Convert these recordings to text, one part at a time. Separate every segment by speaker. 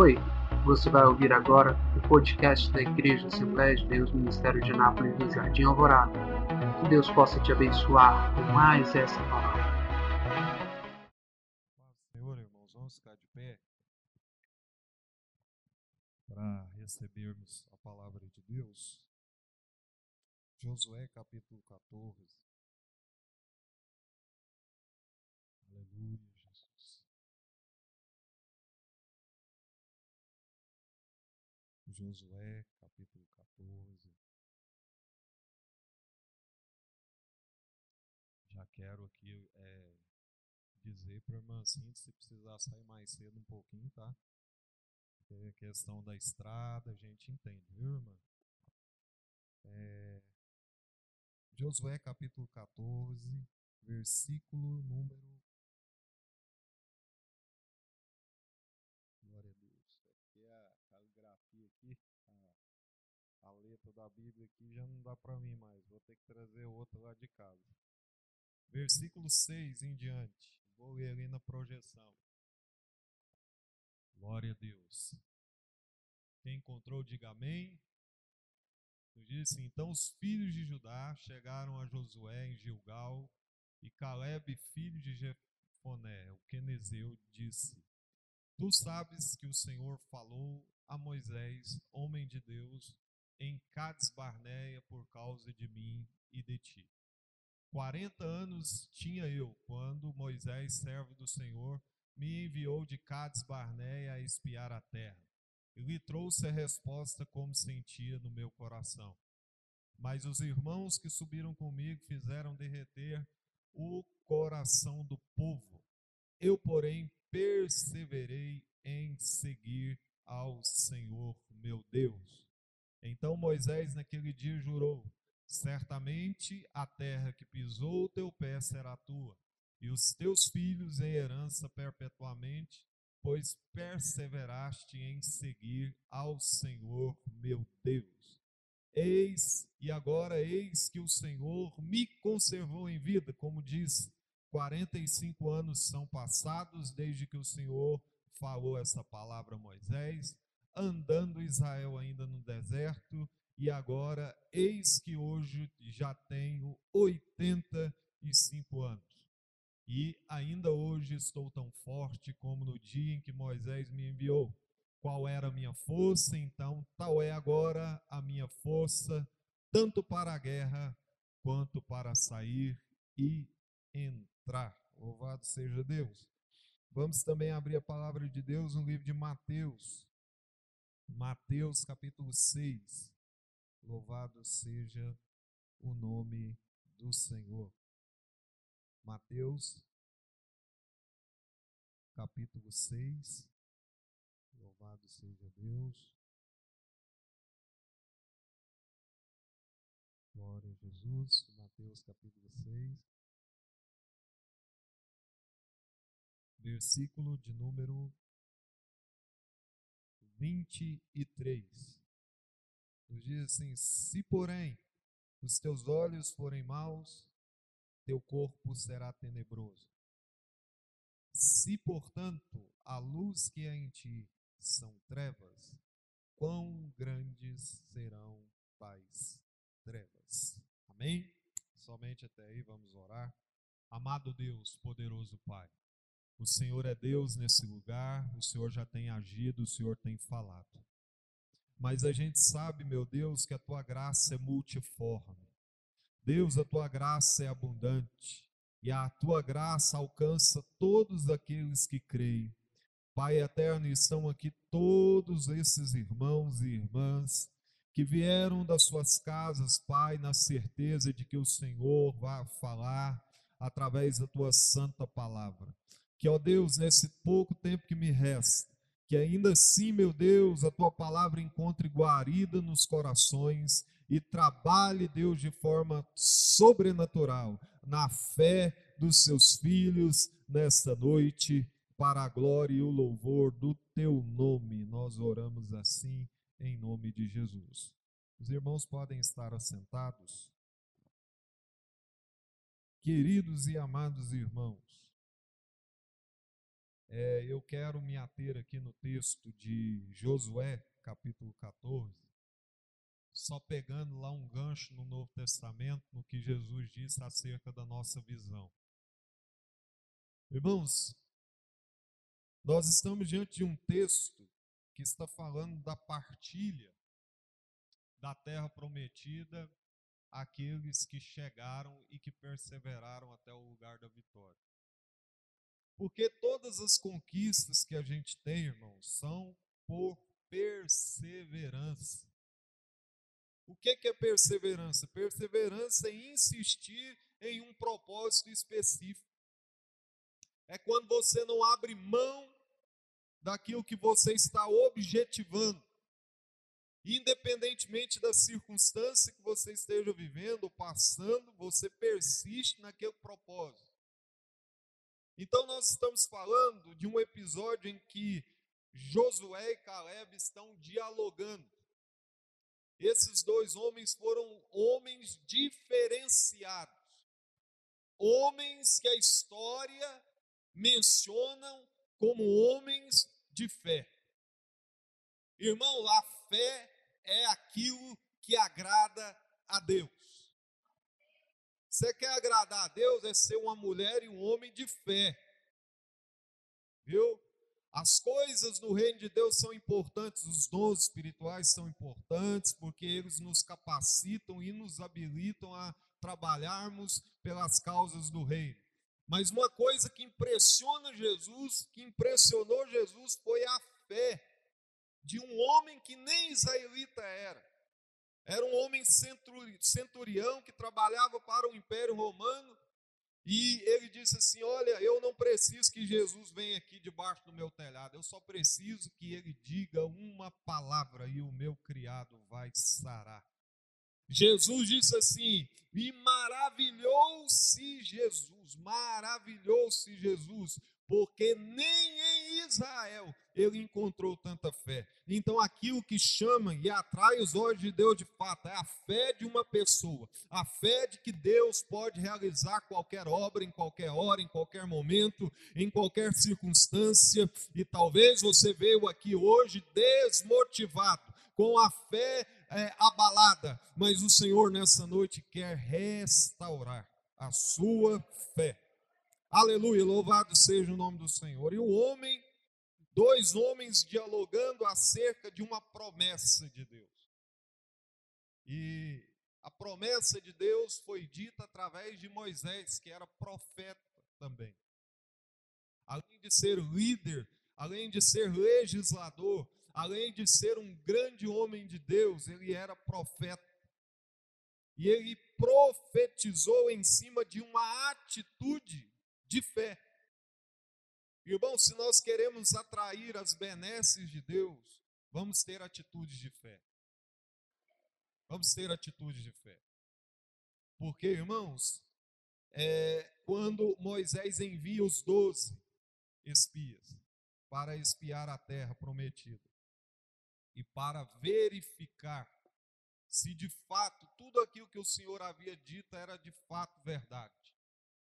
Speaker 1: Oi, você vai ouvir agora o podcast da Igreja Assembleia de Deus Ministério de Nápoles do Jardim Alvorada. Que Deus possa te abençoar com mais essa palavra.
Speaker 2: Senhor, irmãos, vamos ficar de pé para recebermos a palavra de Deus. Josué capítulo 14. Aleluia. Josué, capítulo 14. Já quero aqui é, dizer para a irmã Cintia se precisar sair mais cedo um pouquinho, tá? Porque a questão da estrada, a gente entende, viu, irmã? É, Josué capítulo 14, versículo número aqui já não dá para mim mais, vou ter que trazer outra lá de casa. Versículo 6 em diante, vou ler ali na projeção. Glória a Deus. Quem encontrou, diga amém. Diz assim: Então os filhos de Judá chegaram a Josué em Gilgal, e Caleb, filho de Jefoné, o quenezeu, disse: Tu sabes que o Senhor falou a Moisés, homem de Deus, em Cades Barneia por causa de mim e de ti. Quarenta anos tinha eu quando Moisés, servo do Senhor, me enviou de Cades Barneia a espiar a terra. E lhe trouxe a resposta como sentia no meu coração. Mas os irmãos que subiram comigo fizeram derreter o coração do povo. Eu, porém, perseverei em seguir ao Senhor meu Deus. Então Moisés naquele dia jurou: Certamente a terra que pisou o teu pé será tua, e os teus filhos em herança perpetuamente, pois perseveraste em seguir ao Senhor meu Deus. Eis, e agora eis que o Senhor me conservou em vida, como diz, 45 anos são passados desde que o Senhor falou essa palavra a Moisés andando Israel ainda deserto, e agora eis que hoje já tenho 85 anos. E ainda hoje estou tão forte como no dia em que Moisés me enviou. Qual era a minha força? Então, tal é agora a minha força, tanto para a guerra quanto para sair e entrar. Louvado seja Deus. Vamos também abrir a palavra de Deus no livro de Mateus, Mateus capítulo 6. Louvado seja o nome do Senhor. Mateus capítulo 6. Louvado seja Deus. Glória a Jesus. Mateus capítulo 6. Versículo de número 23. Nos diz assim: Se, porém, os teus olhos forem maus, teu corpo será tenebroso. Se, portanto, a luz que há em ti são trevas, quão grandes serão tais trevas. Amém? Somente até aí vamos orar. Amado Deus, poderoso Pai, o Senhor é Deus nesse lugar, o Senhor já tem agido, o Senhor tem falado. Mas a gente sabe, meu Deus, que a tua graça é multiforme. Deus, a tua graça é abundante e a tua graça alcança todos aqueles que creem. Pai eterno, estão aqui todos esses irmãos e irmãs que vieram das suas casas, Pai, na certeza de que o Senhor vai falar através da tua santa palavra que, ó Deus, nesse pouco tempo que me resta, que ainda assim, meu Deus, a tua palavra encontre guarida nos corações e trabalhe, Deus, de forma sobrenatural na fé dos seus filhos nesta noite, para a glória e o louvor do teu nome. Nós oramos assim em nome de Jesus. Os irmãos podem estar assentados. Queridos e amados irmãos, é, eu quero me ater aqui no texto de Josué, capítulo 14, só pegando lá um gancho no Novo Testamento, no que Jesus disse acerca da nossa visão. Irmãos, nós estamos diante de um texto que está falando da partilha da terra prometida àqueles que chegaram e que perseveraram até o lugar da vitória. Porque todas as conquistas que a gente tem, irmãos, são por perseverança. O que é perseverança? Perseverança é insistir em um propósito específico. É quando você não abre mão daquilo que você está objetivando. Independentemente da circunstância que você esteja vivendo ou passando, você persiste naquele propósito. Então, nós estamos falando de um episódio em que Josué e Caleb estão dialogando. Esses dois homens foram homens diferenciados, homens que a história mencionam como homens de fé. Irmão, a fé é aquilo que agrada a Deus. Você quer agradar a Deus é ser uma mulher e um homem de fé. Viu? As coisas do reino de Deus são importantes, os dons espirituais são importantes, porque eles nos capacitam e nos habilitam a trabalharmos pelas causas do reino. Mas uma coisa que impressiona Jesus, que impressionou Jesus, foi a fé de um homem que nem israelita era. Era um homem centurião que trabalhava para o Império Romano. E ele disse assim: Olha, eu não preciso que Jesus venha aqui debaixo do meu telhado, eu só preciso que ele diga uma palavra e o meu criado vai sarar. Jesus disse assim: E maravilhou-se Jesus, maravilhou-se Jesus, porque nem em Israel ele encontrou tanta fé. Então, aquilo que chama e atrai os olhos de Deus de fato é a fé de uma pessoa, a fé de que Deus pode realizar qualquer obra, em qualquer hora, em qualquer momento, em qualquer circunstância. E talvez você veio aqui hoje desmotivado, com a fé é, abalada, mas o Senhor nessa noite quer restaurar a sua fé. Aleluia, louvado seja o nome do Senhor. E o homem, dois homens dialogando acerca de uma promessa de Deus. E a promessa de Deus foi dita através de Moisés, que era profeta também. Além de ser líder, além de ser legislador, além de ser um grande homem de Deus, ele era profeta. E ele profetizou em cima de uma atitude de fé. Irmão, se nós queremos atrair as benesses de Deus, vamos ter atitudes de fé. Vamos ter atitudes de fé. Porque, irmãos, é, quando Moisés envia os doze espias para espiar a terra prometida e para verificar se de fato tudo aquilo que o Senhor havia dito era de fato verdade.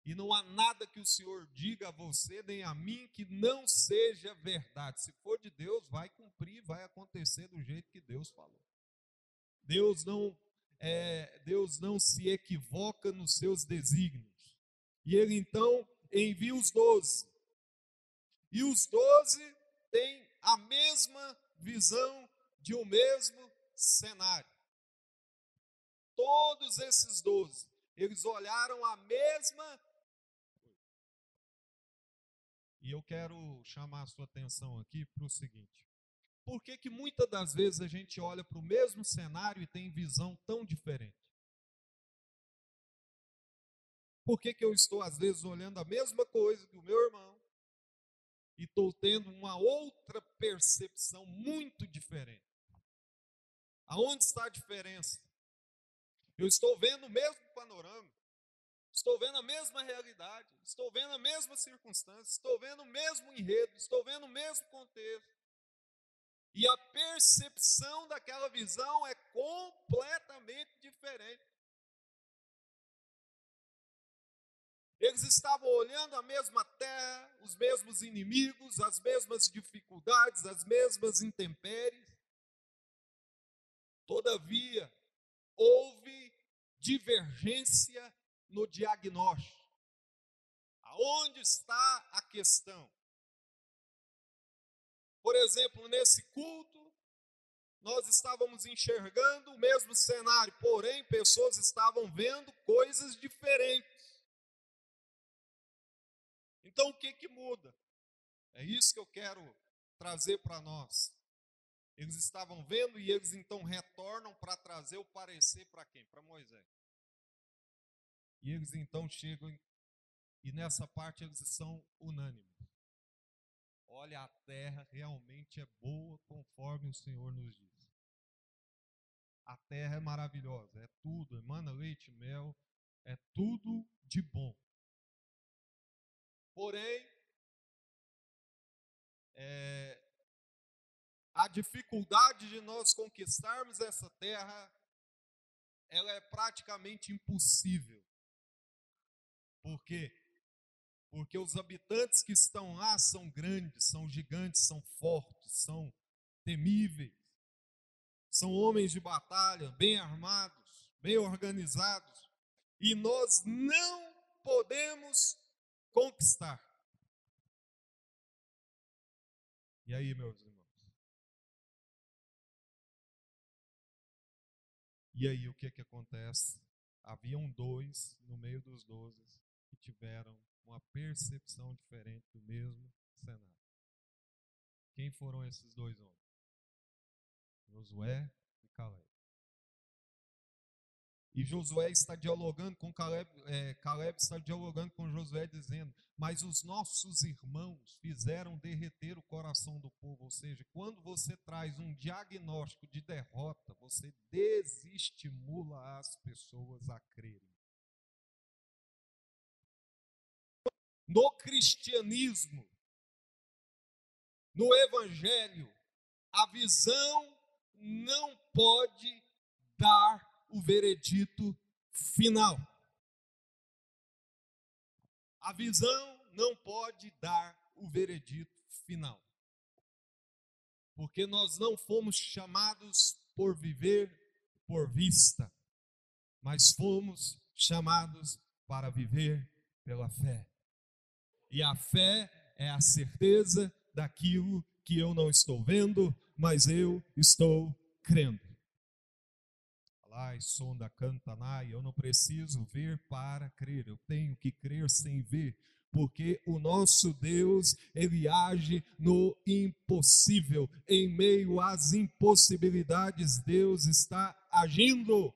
Speaker 2: E não há nada que o Senhor diga a você nem a mim que não seja verdade. Se for de Deus, vai cumprir, vai acontecer do jeito que Deus falou. Deus não é, Deus não se equivoca nos seus desígnios. E ele então envia os doze. E os doze têm a mesma visão de um mesmo cenário. Todos esses doze, eles olharam a mesma e eu quero chamar a sua atenção aqui para o seguinte: por que, que muitas das vezes a gente olha para o mesmo cenário e tem visão tão diferente? Por que, que eu estou, às vezes, olhando a mesma coisa que o meu irmão e estou tendo uma outra percepção muito diferente? Aonde está a diferença? Eu estou vendo o mesmo panorama, Estou vendo a mesma realidade, estou vendo a mesma circunstância, estou vendo o mesmo enredo, estou vendo o mesmo contexto. E a percepção daquela visão é completamente diferente. Eles estavam olhando a mesma terra, os mesmos inimigos, as mesmas dificuldades, as mesmas intempéries. Todavia, houve divergência no diagnóstico. Aonde está a questão? Por exemplo, nesse culto, nós estávamos enxergando o mesmo cenário, porém, pessoas estavam vendo coisas diferentes. Então, o que, que muda? É isso que eu quero trazer para nós. Eles estavam vendo e eles então retornam para trazer o parecer para quem? Para Moisés. E eles então chegam, e nessa parte eles são unânimes. Olha, a terra realmente é boa conforme o Senhor nos diz. A terra é maravilhosa, é tudo, emana leite mel, é tudo de bom. Porém, é, a dificuldade de nós conquistarmos essa terra, ela é praticamente impossível. Por quê? Porque os habitantes que estão lá são grandes, são gigantes, são fortes, são temíveis. São homens de batalha, bem armados, bem organizados. E nós não podemos conquistar. E aí, meus irmãos? E aí, o que que acontece? Haviam dois no meio dos doze que tiveram uma percepção diferente do mesmo cenário. Quem foram esses dois homens? Josué e Caleb. E Josué está dialogando com Caleb, é, Caleb está dialogando com Josué, dizendo: Mas os nossos irmãos fizeram derreter o coração do povo. Ou seja, quando você traz um diagnóstico de derrota, você desestimula as pessoas a crerem. No cristianismo, no evangelho, a visão não pode dar o veredito final. A visão não pode dar o veredito final. Porque nós não fomos chamados por viver por vista, mas fomos chamados para viver pela fé. E a fé é a certeza daquilo que eu não estou vendo, mas eu estou crendo. Ai, sonda, cantanai, eu não preciso ver para crer, eu tenho que crer sem ver, porque o nosso Deus, ele age no impossível, em meio às impossibilidades, Deus está agindo.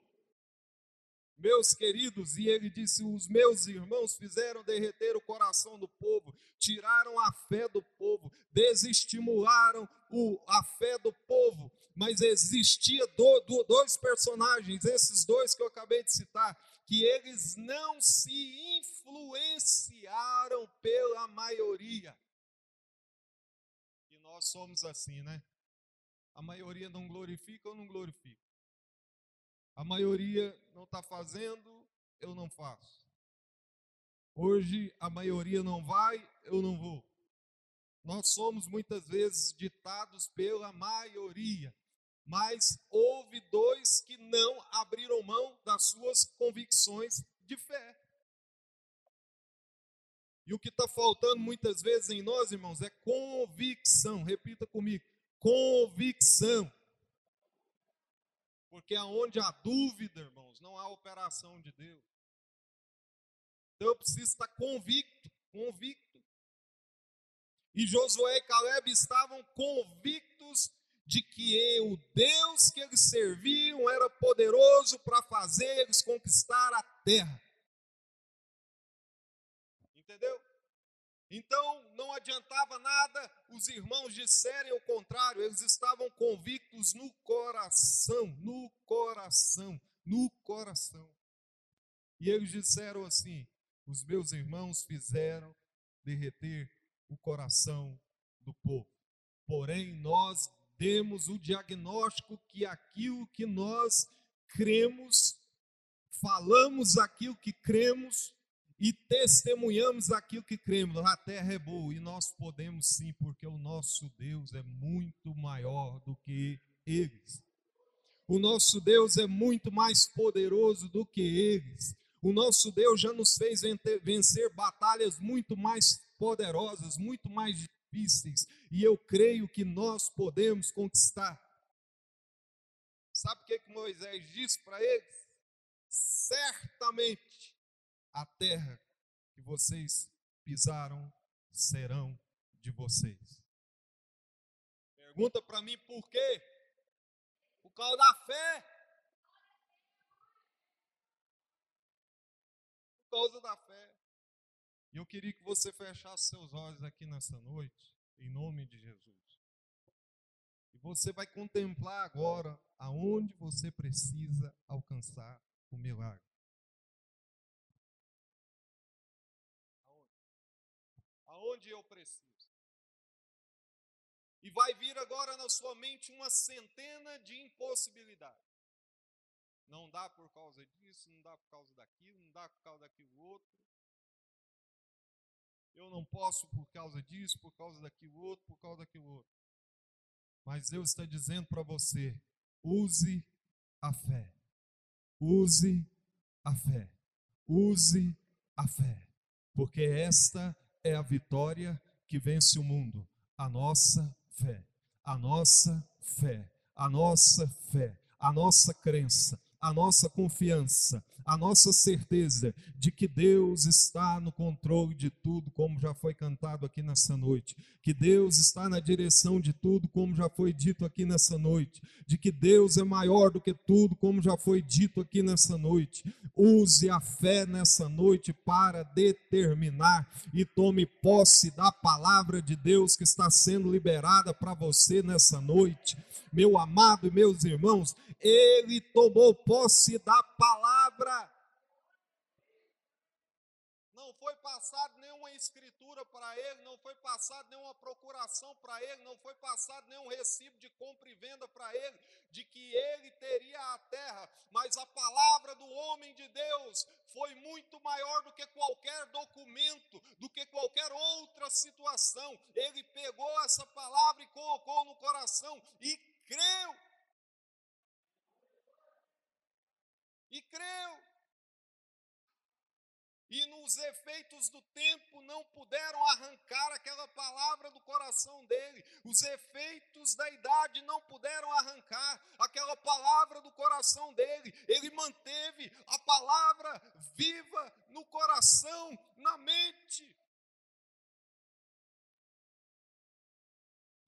Speaker 2: Meus queridos, e ele disse: Os meus irmãos fizeram derreter o coração do povo, tiraram a fé do povo, desestimularam o, a fé do povo, mas existia do, do, dois personagens, esses dois que eu acabei de citar, que eles não se influenciaram pela maioria. E nós somos assim, né? A maioria não glorifica ou não glorifica? A maioria não está fazendo, eu não faço. Hoje a maioria não vai, eu não vou. Nós somos muitas vezes ditados pela maioria mas houve dois que não abriram mão das suas convicções de fé. E o que está faltando muitas vezes em nós, irmãos, é convicção. Repita comigo: convicção. Porque aonde há dúvida, irmãos, não há operação de Deus. Então eu preciso estar convicto, convicto. E Josué e Caleb estavam convictos de que o Deus que eles serviam era poderoso para fazer eles conquistar a terra. Então não adiantava nada os irmãos disserem o contrário, eles estavam convictos no coração, no coração, no coração. E eles disseram assim: os meus irmãos fizeram derreter o coração do povo. Porém, nós temos o diagnóstico que aquilo que nós cremos, falamos aquilo que cremos e testemunhamos aquilo que cremos. A terra é boa e nós podemos sim, porque o nosso Deus é muito maior do que eles. O nosso Deus é muito mais poderoso do que eles. O nosso Deus já nos fez vencer batalhas muito mais poderosas, muito mais difíceis, e eu creio que nós podemos conquistar. Sabe o que, que Moisés disse para eles? Certamente a terra que vocês pisaram serão de vocês. Pergunta para mim por quê? Por causa da fé. Por causa da fé. E eu queria que você fechasse seus olhos aqui nessa noite, em nome de Jesus. E você vai contemplar agora aonde você precisa alcançar o milagre. Onde eu preciso. E vai vir agora na sua mente uma centena de impossibilidades. Não dá por causa disso, não dá por causa daquilo, não dá por causa daquilo outro. Eu não posso por causa disso, por causa daquilo outro, por causa daquilo outro. Mas Deus está dizendo para você: use a fé. Use a fé. Use a fé. Porque esta é a vitória que vence o mundo. A nossa fé, a nossa fé, a nossa fé, a nossa crença, a nossa confiança, a nossa certeza de que Deus está no controle de tudo, como já foi cantado aqui nessa noite, que Deus está na direção de tudo, como já foi dito aqui nessa noite, de que Deus é maior do que tudo, como já foi dito aqui nessa noite. Use a fé nessa noite para determinar e tome posse da palavra de Deus que está sendo liberada para você nessa noite. Meu amado e meus irmãos, ele tomou posse da palavra. Não foi passado nenhuma escritura para ele, não foi passado nenhuma procuração para ele, não foi passado nenhum recibo de compra e venda para ele, de que ele teria a terra, mas a palavra do homem de Deus foi muito maior do que qualquer documento, do que qualquer outra situação. Ele pegou essa palavra e colocou no coração e creu e creu. E nos efeitos do tempo não puderam arrancar aquela palavra do coração dele. Os efeitos da idade não puderam arrancar aquela palavra do coração dele. Ele manteve a palavra viva no coração, na mente.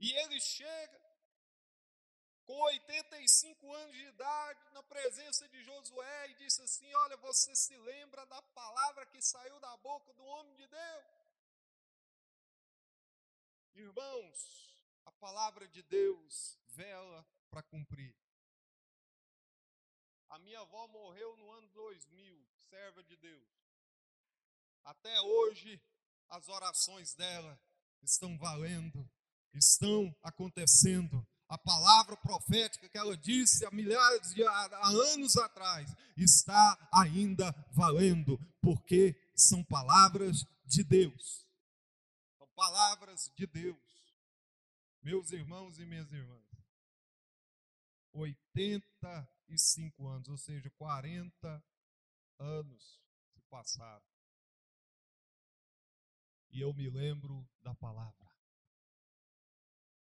Speaker 2: E ele chega com 85 anos de idade, na presença de Josué, e disse assim: Olha, você se lembra da palavra que saiu da boca do homem de Deus? Irmãos, a palavra de Deus vela para cumprir. A minha avó morreu no ano 2000, serva de Deus. Até hoje, as orações dela estão valendo, estão acontecendo a palavra profética que ela disse há milhares de anos atrás está ainda valendo, porque são palavras de Deus. São palavras de Deus. Meus irmãos e minhas irmãs, 85 anos, ou seja, 40 anos se passaram. E eu me lembro da palavra.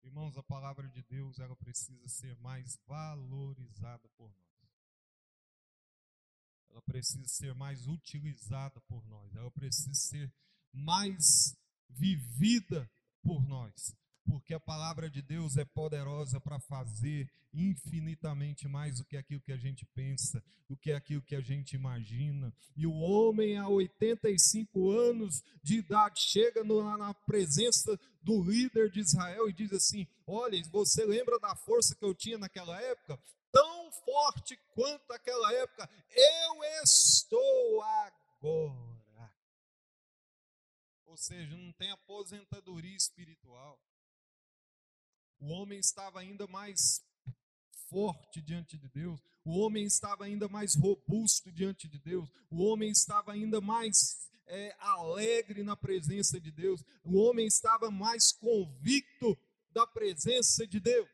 Speaker 2: Irmãos, a palavra de Deus, ela precisa ser mais valorizada por nós. Ela precisa ser mais utilizada por nós. Ela precisa ser mais vivida por nós porque a palavra de Deus é poderosa para fazer infinitamente mais do que aquilo que a gente pensa, do que aquilo que a gente imagina. E o homem, a 85 anos de idade, chega no, na presença do líder de Israel e diz assim: Olha, você lembra da força que eu tinha naquela época? Tão forte quanto aquela época, eu estou agora. Ou seja, não tem aposentadoria espiritual o homem estava ainda mais forte diante de Deus, o homem estava ainda mais robusto diante de Deus, o homem estava ainda mais é, alegre na presença de Deus, o homem estava mais convicto da presença de Deus.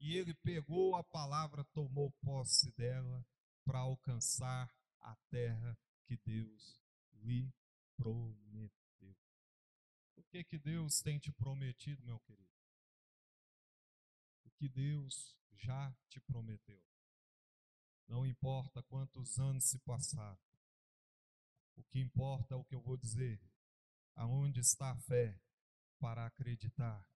Speaker 2: E ele pegou a palavra, tomou posse dela para alcançar a terra que Deus lhe prometeu. O que que Deus tem te prometido, meu querido? Que Deus já te prometeu. Não importa quantos anos se passaram. O que importa é o que eu vou dizer. Aonde está a fé para acreditar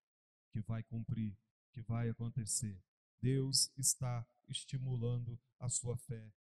Speaker 2: que vai cumprir, que vai acontecer? Deus está estimulando a sua fé